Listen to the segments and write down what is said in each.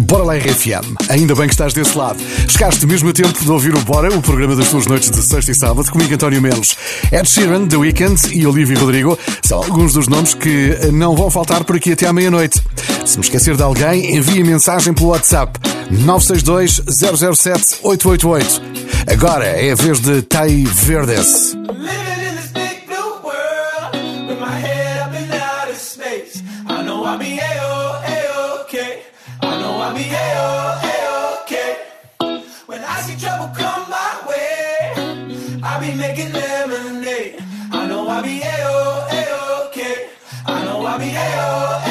Bora lá RFM. Ainda bem que estás desse lado. Chegaste mesmo a tempo de ouvir o Bora, o programa das tuas noites de sexta e sábado, comigo António Melos. Ed Sheeran, The Weeknd e Olivia Rodrigo são alguns dos nomes que não vão faltar por aqui até à meia-noite. Se me esquecer de alguém, envie mensagem pelo WhatsApp 962 007 888. Agora é a vez de Tai Verdes. miss A-O, A-OK. When I see trouble come my way, I be making lemonade. I know I be A-O, A-OK. I know I be A-O, A-OK.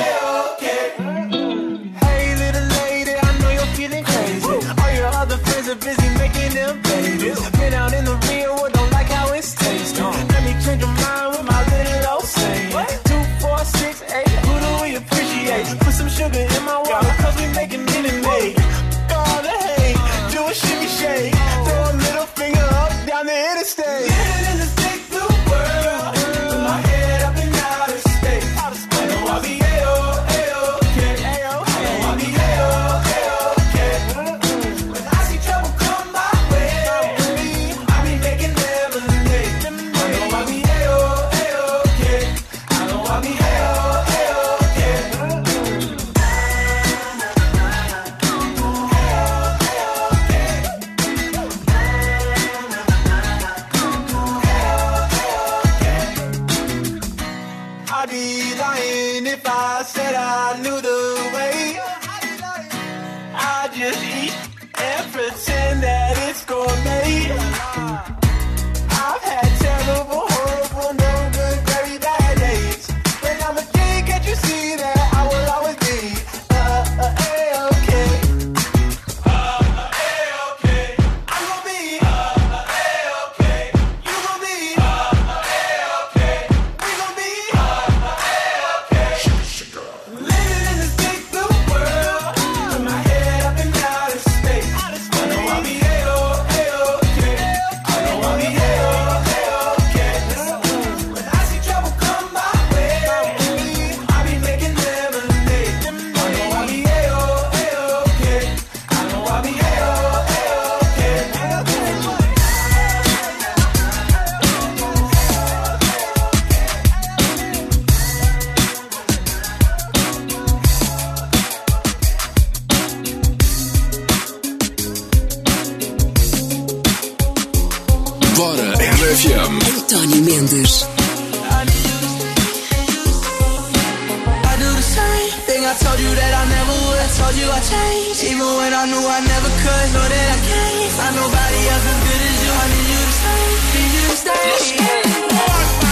told you I changed Even when I knew I never could. Know that I can't find nobody else as good as you. I need you to stay, need you to stay. Let's.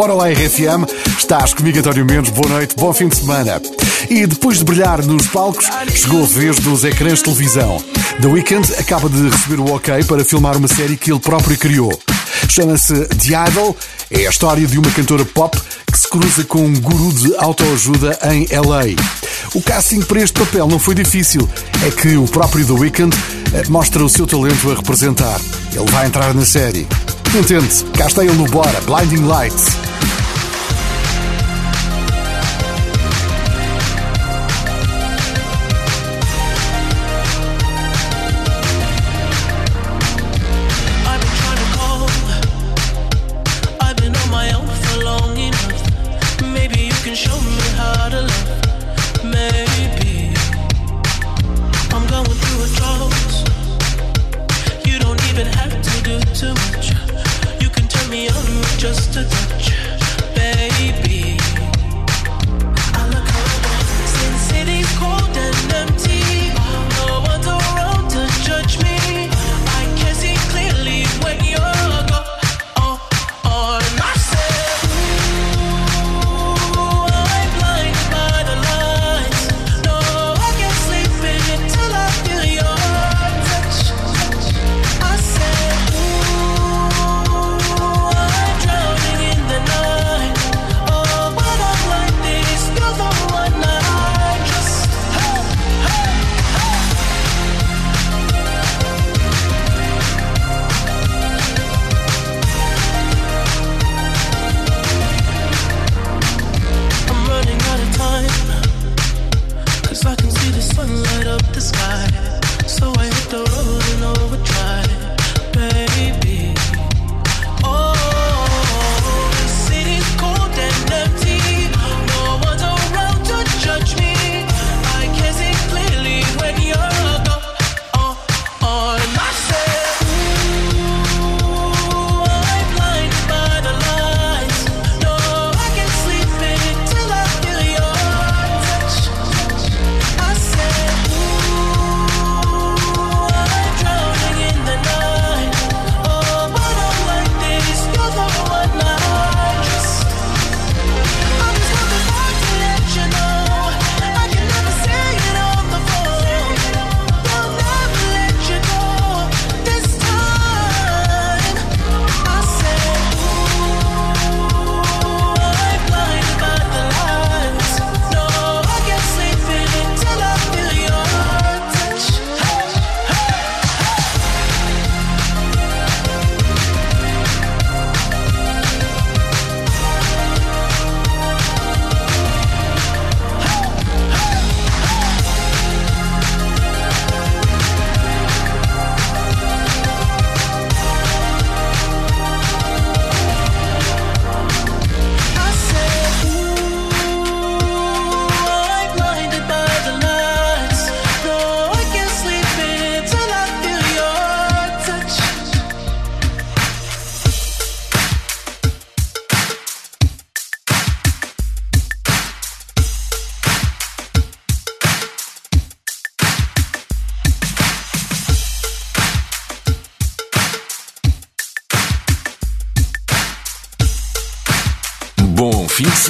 Bora lá RFM, estás comigo António Mendes, boa noite, bom fim de semana. E depois de brilhar nos palcos, chegou a vez dos ecrãs de televisão. The Weeknd acaba de receber o ok para filmar uma série que ele próprio criou. Chama-se The Idol, é a história de uma cantora pop que se cruza com um guru de autoajuda em LA. O casting para este papel não foi difícil, é que o próprio The Weeknd eh, mostra o seu talento a representar. Ele vai entrar na série. Entende? Cá está ele no Bora, Blinding Lights.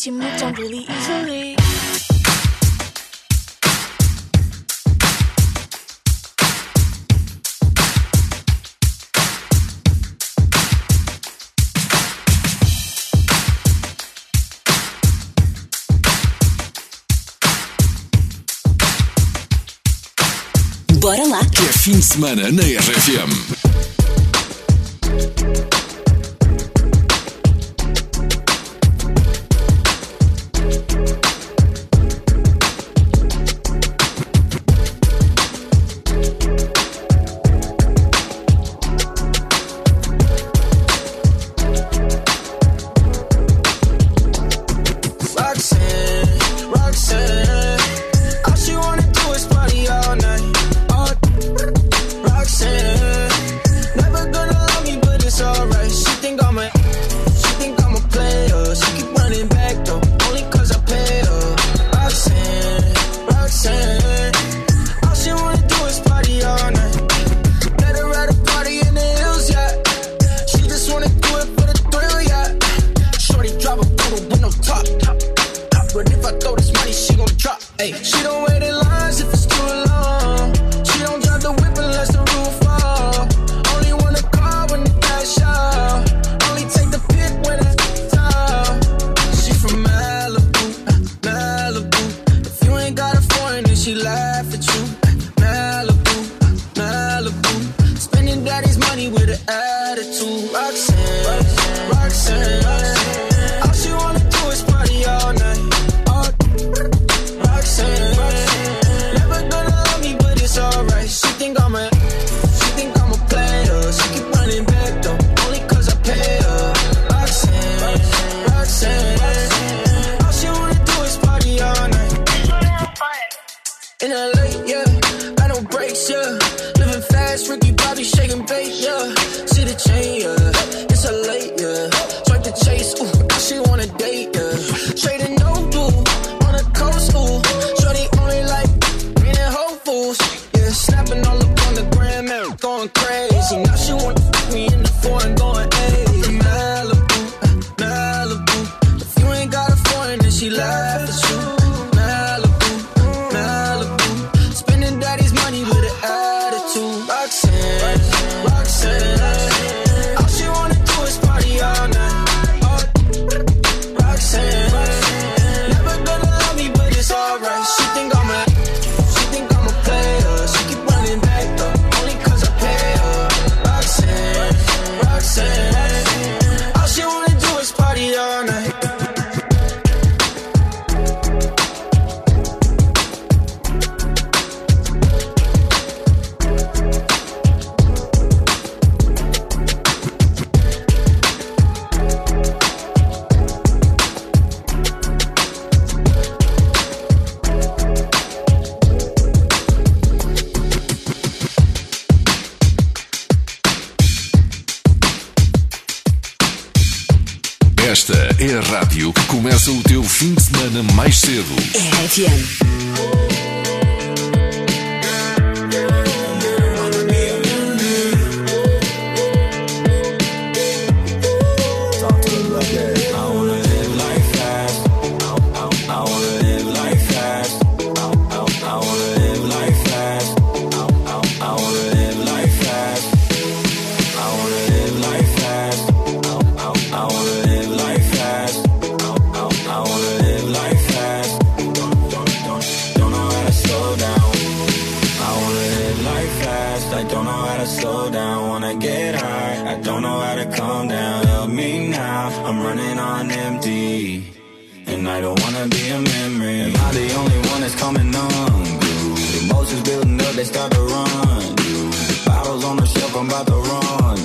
guess you moved on really easily. Bora lá! Que é fim de semana na RFM. Começa o teu fim de semana mais cedo. RFM. Wanna be a memory. Am I the only one that's coming on? Dude, emotions building up, they start to run. Dude, bottles on the shelf, I'm about to run.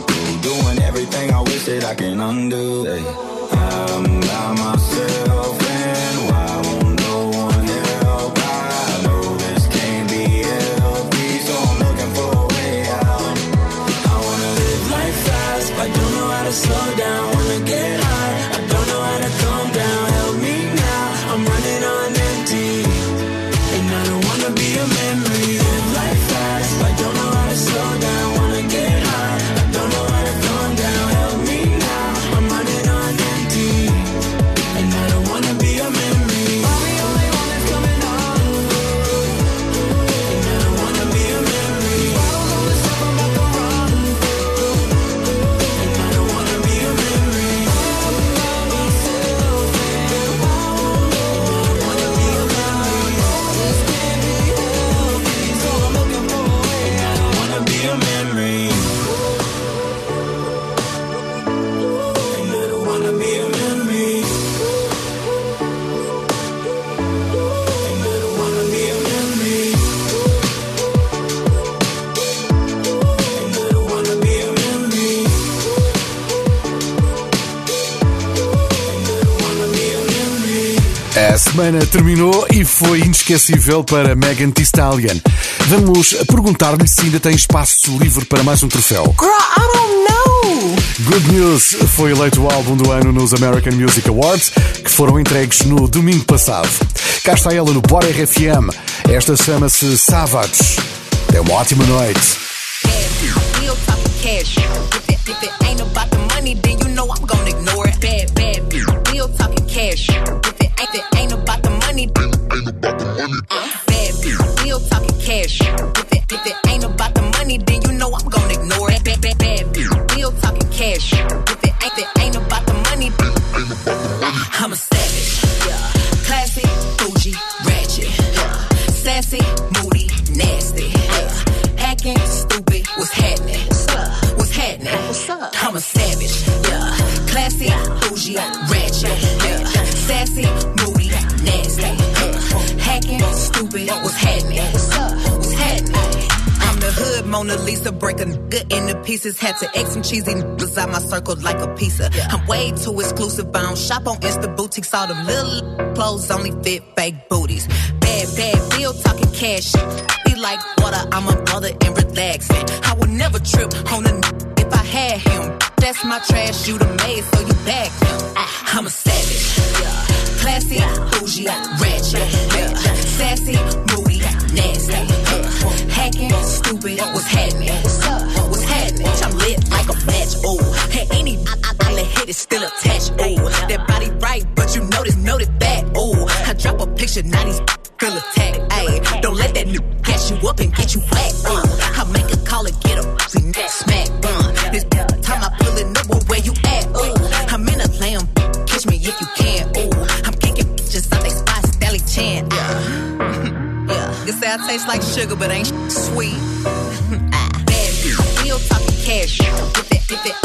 Doing everything I wish that I can undo. I'm by myself semana terminou e foi inesquecível para Megan Thee Stallion. Vamos perguntar-lhe se ainda tem espaço livre para mais um troféu. Girl, I don't know. Good News foi eleito o álbum do ano nos American Music Awards, que foram entregues no domingo passado. Cá está ela no Bora RFM. Esta chama-se Savage. É uma ótima noite. Real talking cash. Break a nigga into pieces. Had to X some cheesy niggas out my circle like a pizza. I'm way too exclusive. I don't shop on Insta boutiques. All them little clothes only fit fake booties. Bad, bad, bill talking cash. Be like water, I'm a mother and relaxing. I would never trip on a n- if I had him. That's my trash, you the maid, so you back him. Ah, I'm a savage. Yeah. Classy, bougie, ratchet. Yeah. Sassy, moody, nasty. Yeah. Hacking, stupid, what's happening? What's up? What's happening? I'm lit like a match. Oh, hey, any I, I, is still attached. Oh, that body right, but you know this, that. Oh, I drop a picture, now these feel attacked. Ayy, don't let that new catch you up and get you whack. Uh, I taste like sugar, but ain't sweet. ah. Bad, we don't talk cash. Get it, get it.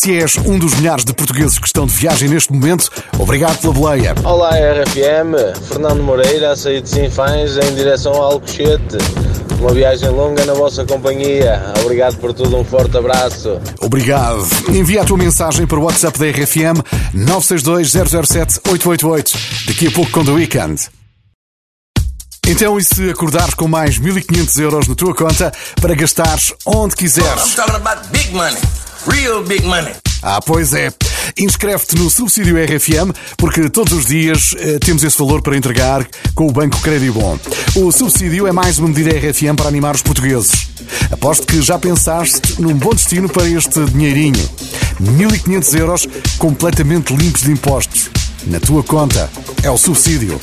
Se és um dos milhares de portugueses que estão de viagem neste momento, obrigado pela boleia. Olá, RFM. Fernando Moreira a sair de Sinfãs em direção ao Alcochete. Uma viagem longa na vossa companhia. Obrigado por tudo, um forte abraço. Obrigado. Envia a tua mensagem para o WhatsApp da RFM 962-007-888. Daqui a pouco com The Weekend. Então, e se acordares com mais 1500 euros na tua conta para gastares onde quiseres? I'm talking about big money. Real big money. Ah, pois é. Inscreve-te no subsídio RFM, porque todos os dias eh, temos esse valor para entregar com o Banco Crédito Bom. O subsídio é mais uma medida RFM para animar os portugueses. Aposto que já pensaste num bom destino para este dinheirinho. 1.500 euros completamente limpos de impostos. Na tua conta. É o subsídio.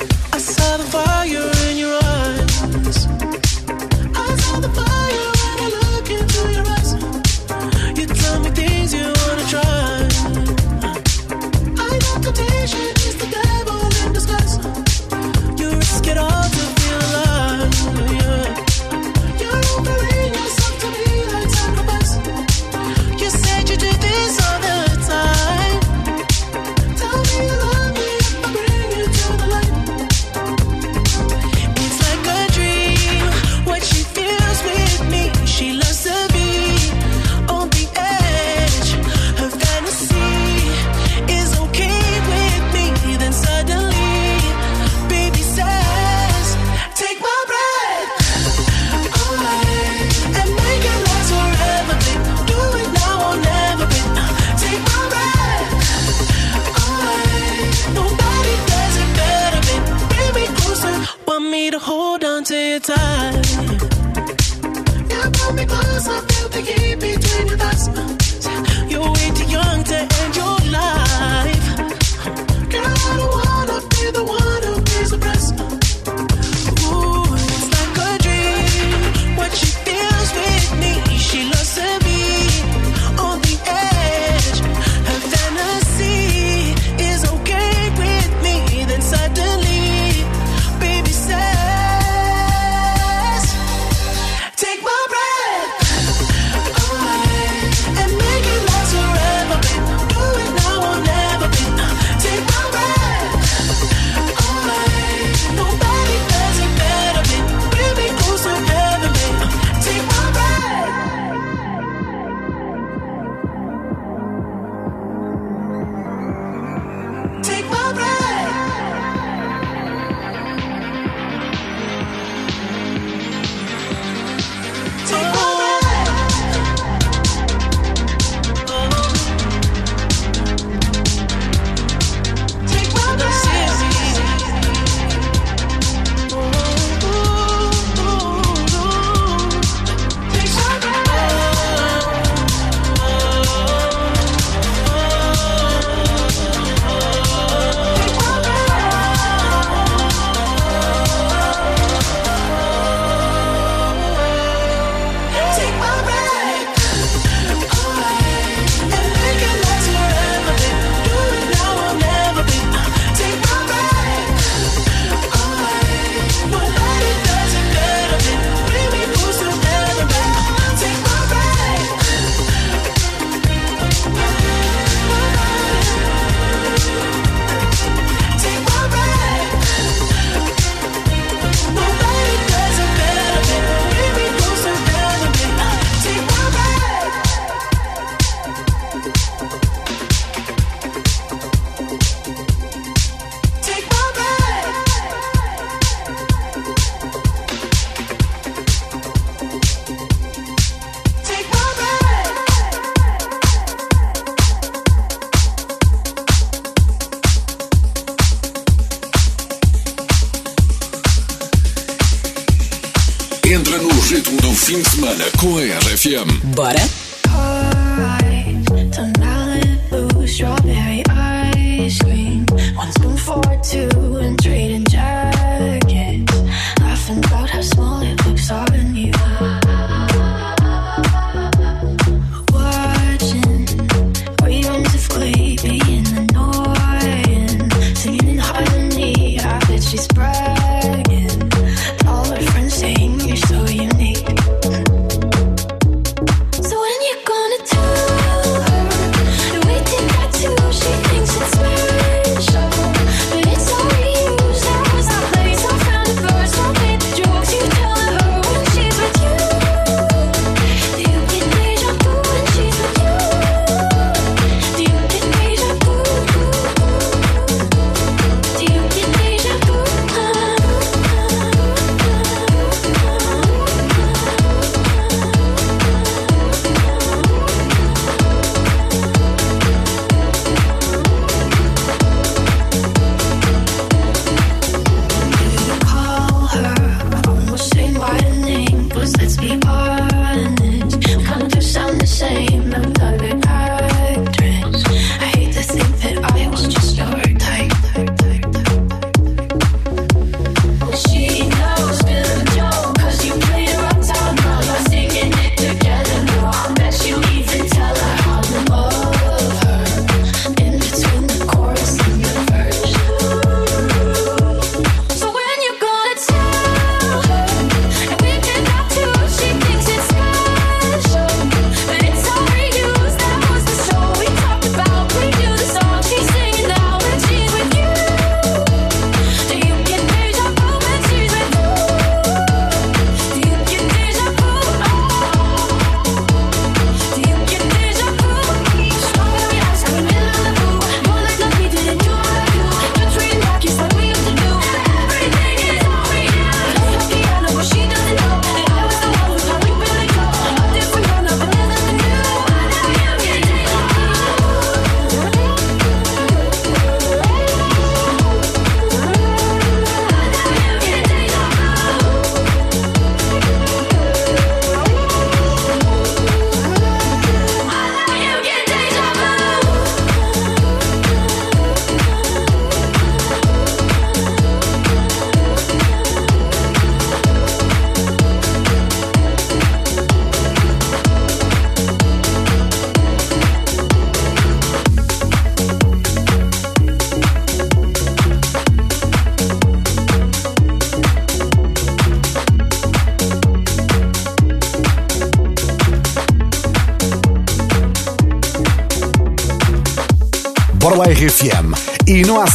time.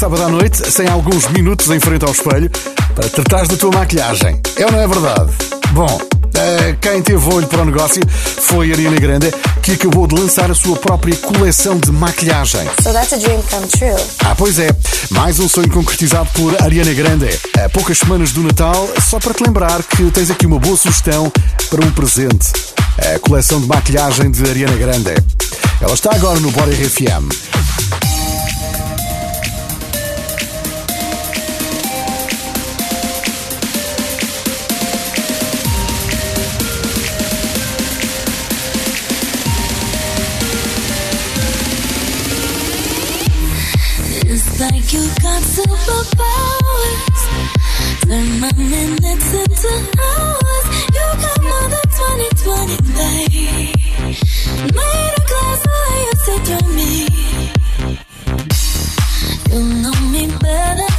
sábado à noite, sem alguns minutos em frente ao espelho, para tratar da tua maquilhagem. É ou não é verdade? Bom, eh, quem teve olho para o negócio foi a Ariana Grande, que acabou de lançar a sua própria coleção de maquilhagem. So that's a dream come true. Ah, pois é. Mais um sonho concretizado por Ariana Grande. Há poucas semanas do Natal, só para te lembrar que tens aqui uma boa sugestão para um presente. A coleção de maquilhagem de Ariana Grande. Ela está agora no Body RFM. superpowers. Turn my minutes into hours. You got more than 20, 20 days. Made a glass the way you said to me. You know me better.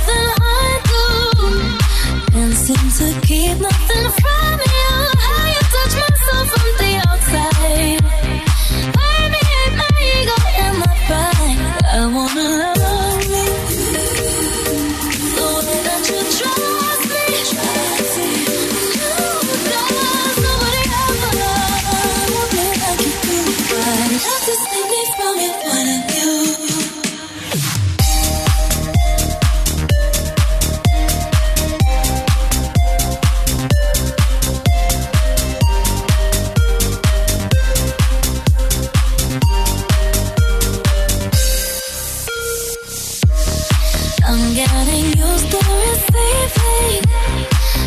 I'm getting used to receiving.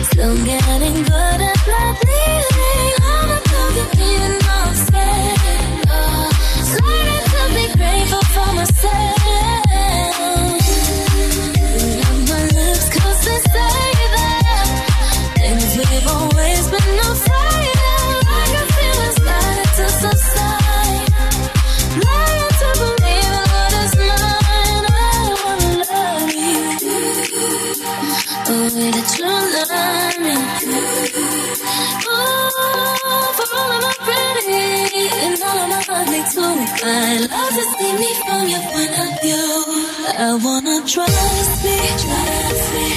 Still getting good at not leaving. I'm a talking even though I'm. Learning to be grateful for myself. Me from your point of view. I wanna trust me, trust me.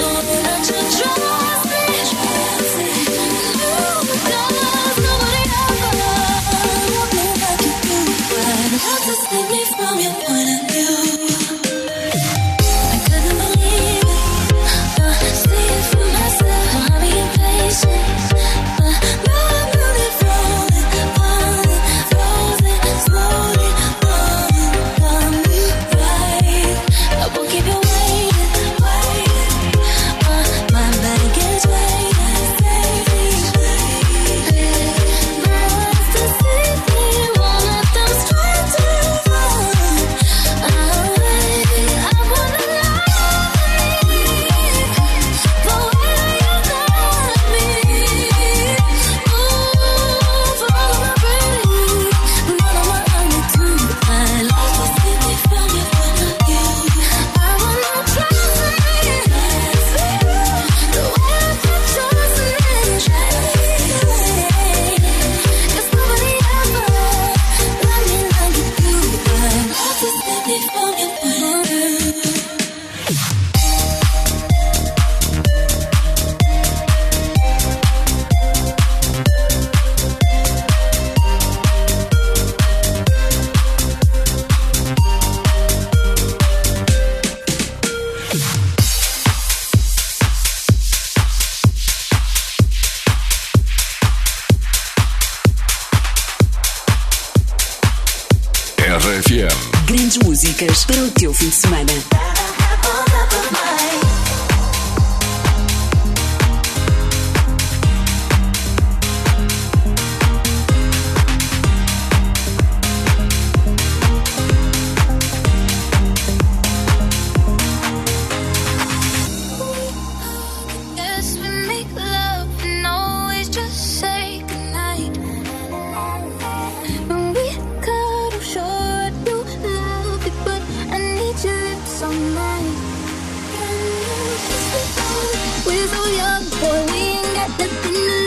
Oh, you trust seu fim de. With all your boy, we ain't got nothing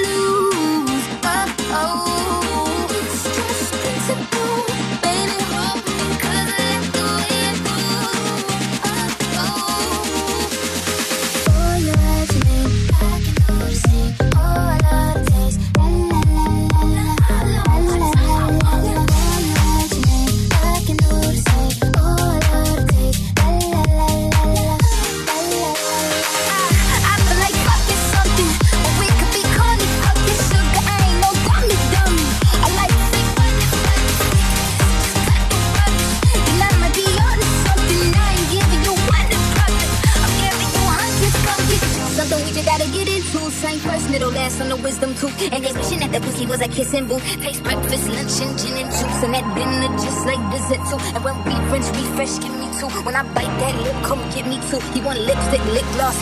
He want lipstick, lip gloss.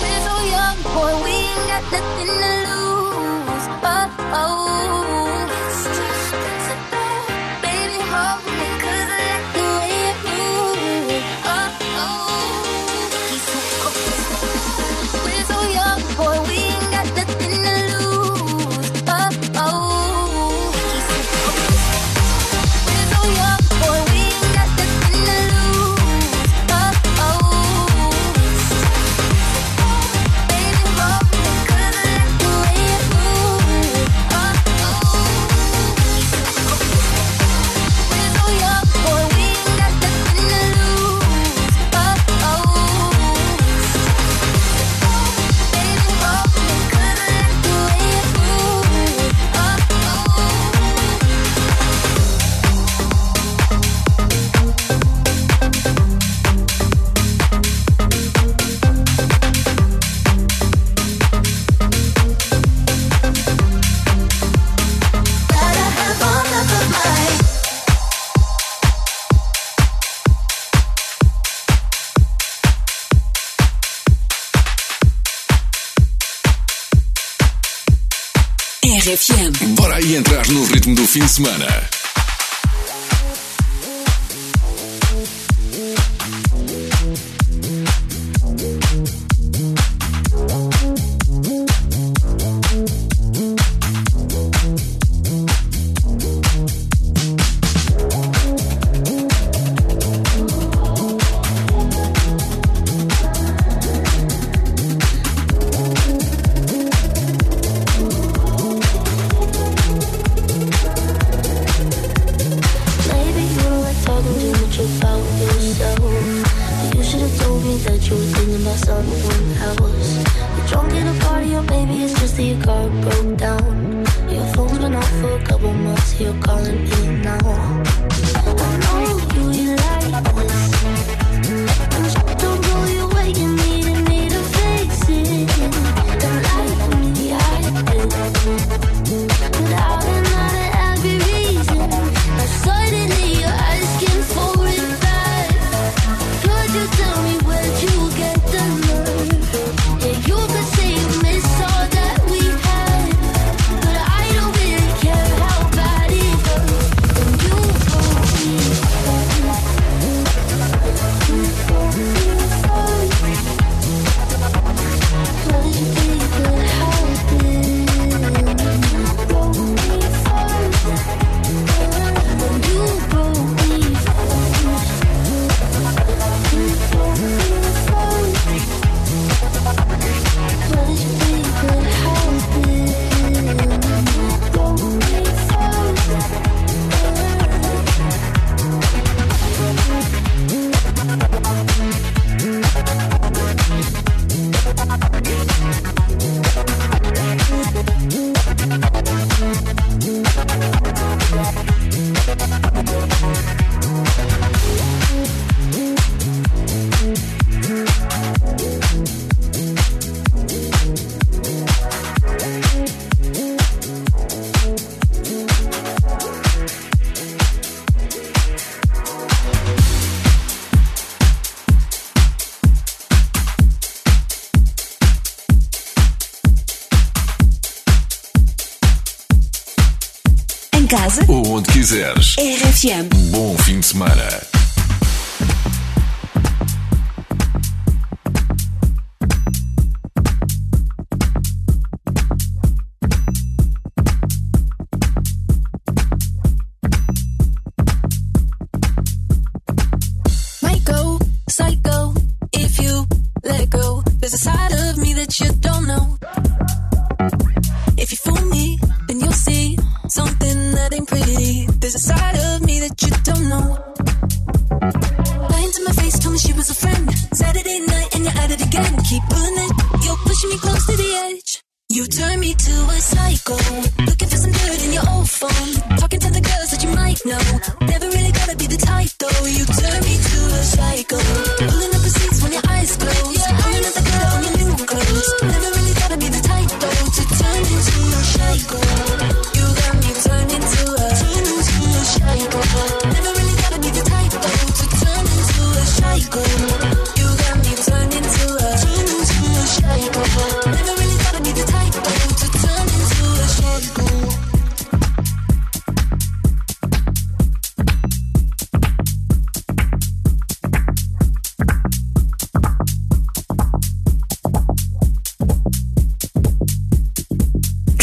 We're so young, boy, we ain't got nothing to lose. semana. about yourself. You should have told me that you were thinking about someone else. You don't get a party, oh, or maybe it's just that your car broke down. Your phone's been off for a couple months, you're calling me now. I know you like quiseres. RFM. Bom fim de semana.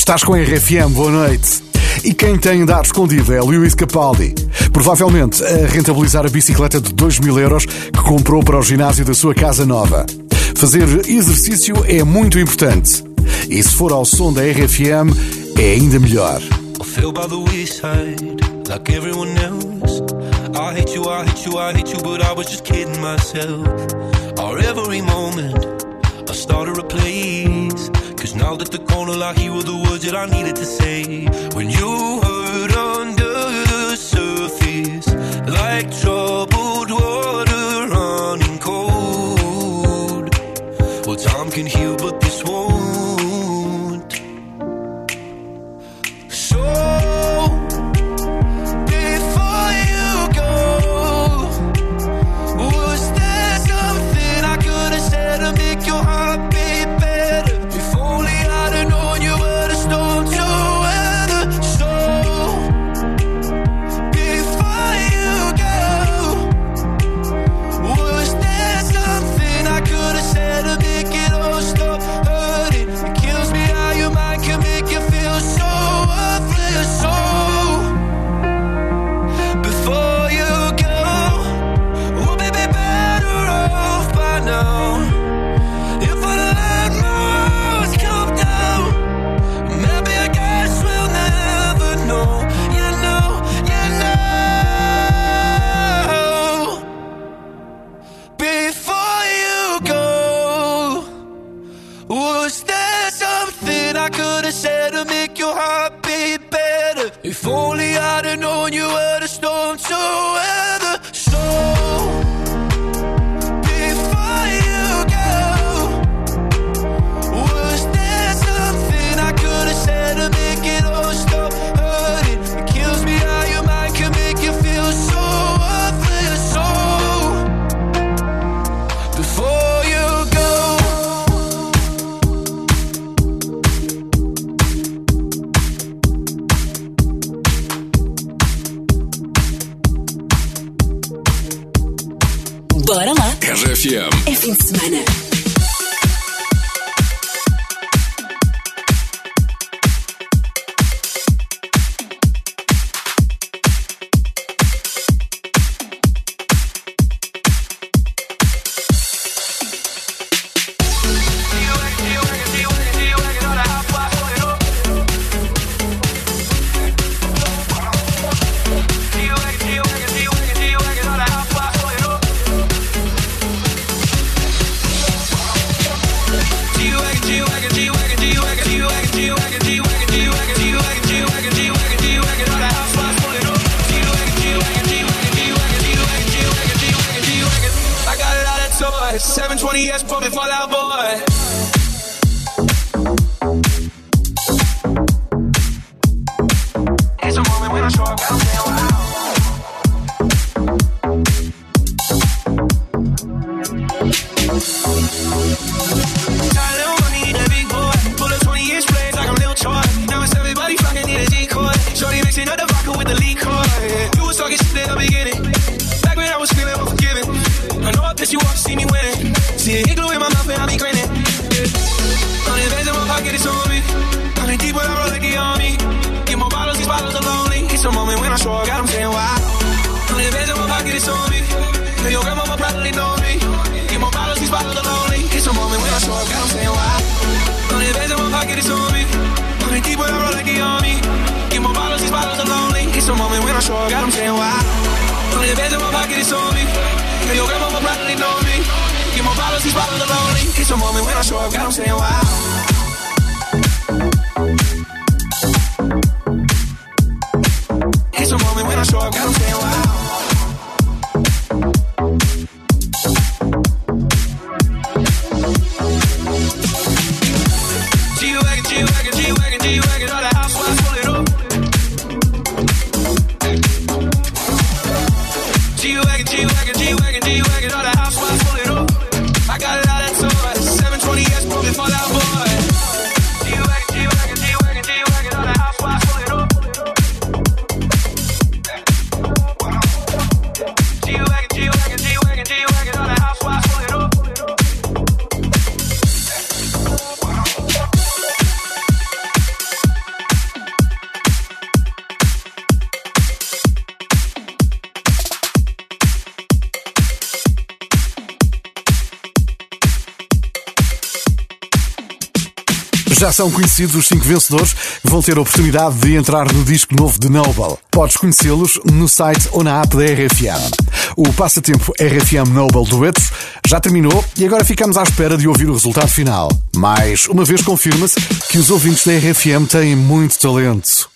Estás com a RFM, boa noite. E quem tem andar escondido é Lewis Capaldi. Provavelmente a rentabilizar a bicicleta de 2 mil euros que comprou para o ginásio da sua casa nova. Fazer exercício é muito importante. E se for ao som da RFM, é ainda melhor. I every moment, I started a place. Cause now that the corner I hear were the words that I needed to say. When you heard under the surface Like troubled water running cold. Well time can heal but saying why. Non è vero ma che soldi, che io gramo ma parli nomi, che mo parlo si parlo lonely, It's a moment when I show up, God I'm saying why. It's a moment when I show up, God I'm saying. São conhecidos os cinco vencedores que vão ter a oportunidade de entrar no disco novo de Noble. Podes conhecê-los no site ou na app da RFM. O passatempo RFM Noble Duetos já terminou e agora ficamos à espera de ouvir o resultado final. Mais uma vez confirma-se que os ouvintes da RFM têm muito talento.